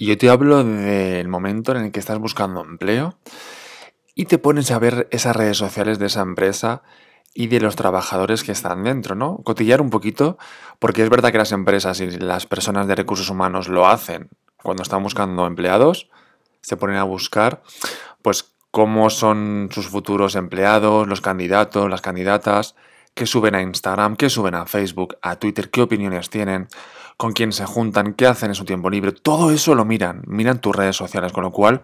Y yo te hablo del momento en el que estás buscando empleo y te pones a ver esas redes sociales de esa empresa y de los trabajadores que están dentro, ¿no? Cotillar un poquito, porque es verdad que las empresas y las personas de recursos humanos lo hacen cuando están buscando empleados, se ponen a buscar, pues, cómo son sus futuros empleados, los candidatos, las candidatas, qué suben a Instagram, qué suben a Facebook, a Twitter, qué opiniones tienen, con quién se juntan, qué hacen en su tiempo libre. Todo eso lo miran, miran tus redes sociales, con lo cual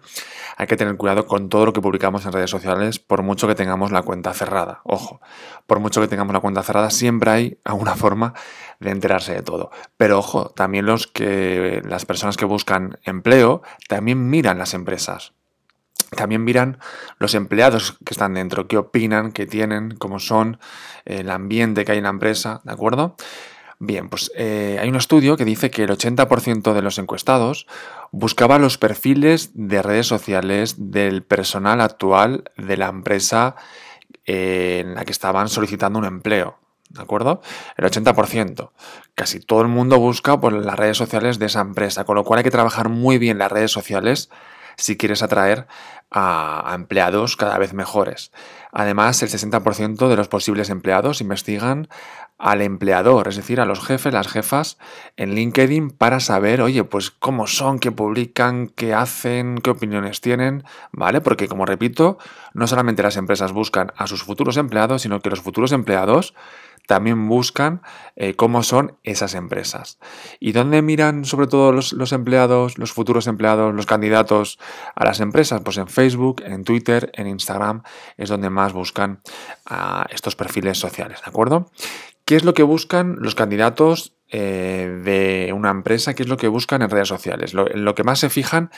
hay que tener cuidado con todo lo que publicamos en redes sociales, por mucho que tengamos la cuenta cerrada. Ojo, por mucho que tengamos la cuenta cerrada, siempre hay alguna forma de enterarse de todo. Pero ojo, también los que las personas que buscan empleo también miran las empresas. También miran los empleados que están dentro, qué opinan, qué tienen, cómo son, el ambiente que hay en la empresa, ¿de acuerdo? Bien, pues eh, hay un estudio que dice que el 80% de los encuestados buscaba los perfiles de redes sociales del personal actual de la empresa eh, en la que estaban solicitando un empleo. ¿De acuerdo? El 80%. Casi todo el mundo busca por las redes sociales de esa empresa, con lo cual hay que trabajar muy bien las redes sociales si quieres atraer a, empleados cada vez mejores. Además, el 60% de los posibles empleados investigan al empleador, es decir, a los jefes, las jefas en LinkedIn para saber, oye, pues cómo son, qué publican, qué hacen, qué opiniones tienen, ¿vale? Porque, como repito, no solamente las empresas buscan a sus futuros empleados, sino que los futuros empleados también buscan eh, cómo son esas empresas. ¿Y dónde miran sobre todo los, empleados, los futuros empleados, los candidatos a las empresas? Pues en Facebook, en Twitter, en Instagram es donde más buscan a estos perfiles sociales, ¿de acuerdo? ¿Qué es lo que buscan los candidatos eh, de una empresa? ¿Qué es lo que buscan en redes sociales? Lo, que más se fijan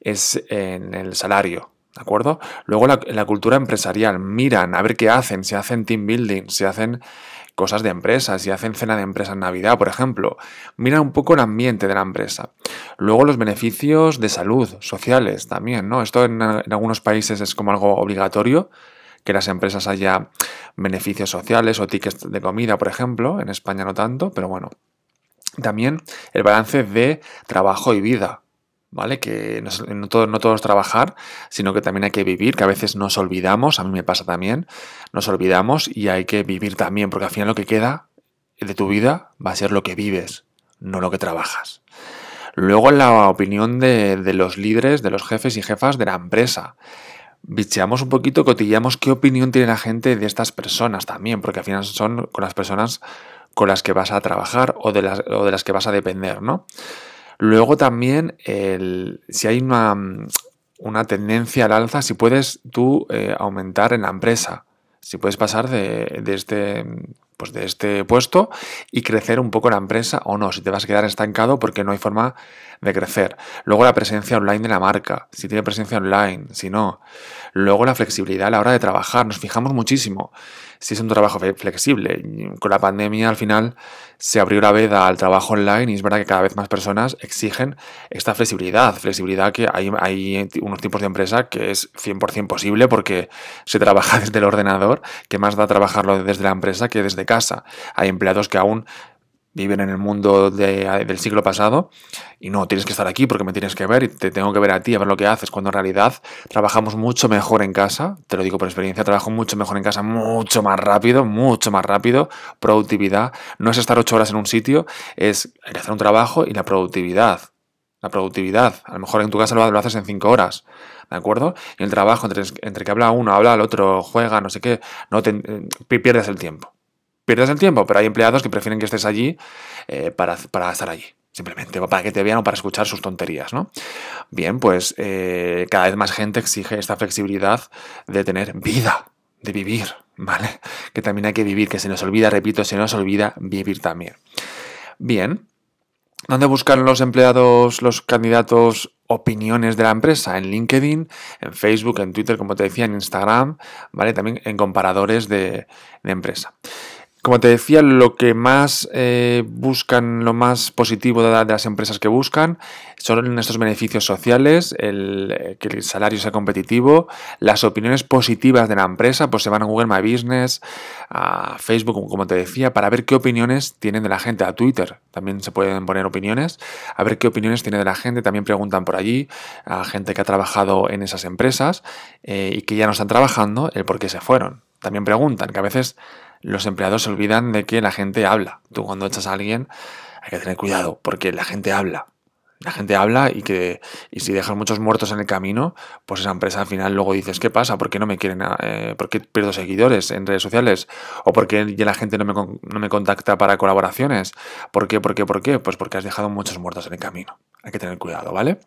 es en el salario, ¿De acuerdo? Luego la, la, cultura empresarial, miran a ver qué hacen, si hacen team building, si hacen cosas de empresas, si hacen cena de empresa en Navidad, por ejemplo. Mira un poco el ambiente de la empresa. Luego los beneficios de salud, sociales también, ¿no? Esto en, algunos países es como algo obligatorio, que las empresas haya beneficios sociales o tickets de comida, por ejemplo. En España no tanto, pero bueno. También el balance de trabajo y vida. ¿Vale? Que no, todo, no trabajar, sino que también hay que vivir, que a veces nos olvidamos, a mí me pasa también, nos olvidamos y hay que vivir también, porque al final lo que queda de tu vida va a ser lo que vives, no lo que trabajas. Luego la opinión de, los líderes, de los jefes y jefas de la empresa. Bicheamos un poquito, cotillamos qué opinión tiene la gente de estas personas también, porque al final son con las personas con las que vas a trabajar o de las, o de las que vas a depender, ¿no? Luego también, el, si hay una, una, tendencia al alza, si puedes tú eh, aumentar en la empresa, si puedes pasar de, de, este, pues de este puesto y crecer un poco la empresa o no, si te vas a quedar estancado porque no hay forma de crecer. Luego la presencia online de la marca, si tiene presencia online, si no. Luego la flexibilidad a la hora de trabajar, nos fijamos muchísimo si es un trabajo flexible. Con la pandemia al final se abrió la veda al trabajo online y es verdad que cada vez más personas exigen esta flexibilidad. Flexibilidad que hay, hay unos tipos de empresa que es 100% posible porque se trabaja desde el ordenador, que más da trabajarlo desde la empresa que desde casa. Hay empleados que aún viven en el mundo del siglo pasado y no, tienes que estar aquí porque me tienes que ver y te tengo que ver a ti, a ver lo que haces, cuando en realidad trabajamos mucho mejor en casa, te lo digo por experiencia, trabajo mucho mejor en casa, mucho más rápido, mucho más rápido, productividad, no es estar ocho horas en un sitio, es hacer un trabajo y la productividad, la productividad, a lo mejor en tu casa lo, haces en cinco horas, ¿de acuerdo? Y el trabajo, entre, que habla uno, habla el otro, juega, no sé qué, no te, eh, pierdes el tiempo pierdes el tiempo, pero hay empleados que prefieren que estés allí eh, para, estar allí. Simplemente para que te vean o para escuchar sus tonterías, ¿no? Bien, pues eh, cada vez más gente exige esta flexibilidad de tener vida, de vivir, ¿vale? Que también hay que vivir, que se nos olvida, repito, se nos olvida vivir también. Bien, ¿dónde buscan los empleados, los candidatos opiniones de la empresa en LinkedIn, en Facebook, en Twitter, como te decía, en Instagram, ¿vale? También en comparadores de empresa. Como te decía, lo que más eh, buscan, lo más positivo de, las empresas que buscan son estos beneficios sociales, el, eh, que el salario sea competitivo, las opiniones positivas de la empresa, pues se van a Google My Business, a Facebook, como te decía, para ver qué opiniones tienen de la gente, a Twitter también se pueden poner opiniones, a ver qué opiniones tiene de la gente, también preguntan por allí a gente que ha trabajado en esas empresas eh, y que ya no están trabajando, el por qué se fueron. También preguntan, que a veces los empleados se olvidan de que la gente habla. Tú cuando echas a alguien hay que tener cuidado porque la gente habla. La gente habla y que y si dejas muchos muertos en el camino, pues esa empresa al final luego dices, ¿qué pasa? ¿Por qué no me quieren? Eh, ¿Por qué pierdo seguidores en redes sociales? ¿O por qué la gente no me, no me contacta para colaboraciones? ¿Por qué? ¿Por qué? ¿Por qué? Pues porque has dejado muchos muertos en el camino. Hay que tener cuidado, ¿vale?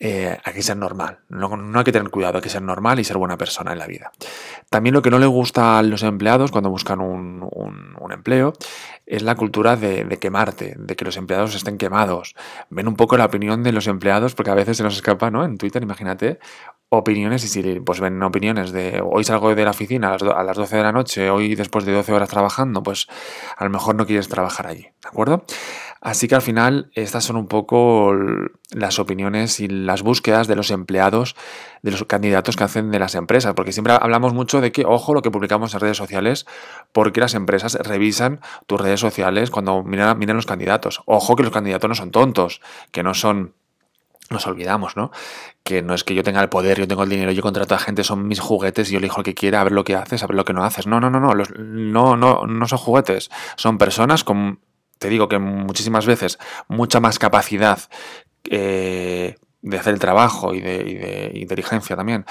Eh, hay que ser normal. No, hay que tener cuidado, hay que ser normal y ser buena persona en la vida. También lo que no le gusta a los empleados cuando buscan un, empleo es la cultura de, quemarte, de que los empleados estén quemados. Ven un poco la opinión de los empleados, porque a veces se nos escapa, ¿no? En Twitter, imagínate, opiniones y si pues ven opiniones de hoy salgo de la oficina a las, a las 12 de la noche, hoy después de 12 horas trabajando, pues a lo mejor no quieres trabajar allí, ¿de acuerdo? Así que al final estas son un poco las opiniones y las búsquedas de los empleados, de los candidatos que hacen de las empresas, porque siempre hablamos mucho de que, ojo, lo que publicamos en redes sociales, porque las empresas revisan tus redes sociales cuando miran, miran los candidatos. Ojo que los candidatos no son tontos, que no son nos olvidamos, ¿no? Que no es que yo tenga el poder, yo tengo el dinero, yo contrato a gente, son mis juguetes y yo elijo lo que quiera, a ver lo que haces, a ver lo que no haces. No, no, no, no, no, no, no son juguetes, son personas con te digo que muchísimas veces mucha más capacidad eh, de hacer el trabajo y de, inteligencia también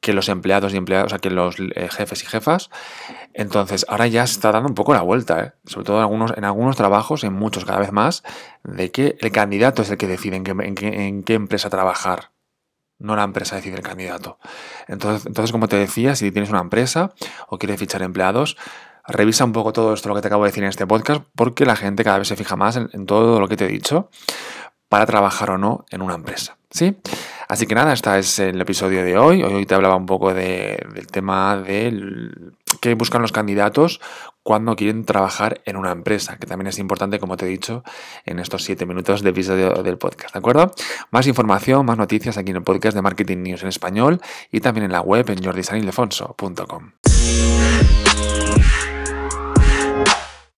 que los empleados y empleados, o sea, que los eh, jefes y jefas. Entonces, ahora ya se está dando un poco la vuelta, ¿eh? sobre todo en algunos, en trabajos, en muchos cada vez más, de que el candidato es el que decide en qué, en qué, empresa trabajar no la empresa decide el candidato. Entonces, entonces, como te decía, si tienes una empresa o quieres fichar empleados, revisa un poco todo esto lo que te acabo de decir en este podcast, porque la gente cada vez se fija más en, todo lo que te he dicho para trabajar o no en una empresa. ¿Sí? Así que nada, este es el episodio de hoy. Hoy te hablaba un poco del tema de qué buscan los candidatos cuando quieren trabajar en una empresa, que también es importante, como te he dicho, en estos siete minutos de episodio del podcast, ¿de acuerdo? Más información, más noticias aquí en el podcast de Marketing News en español y también en la web en jordisanildefonso.com.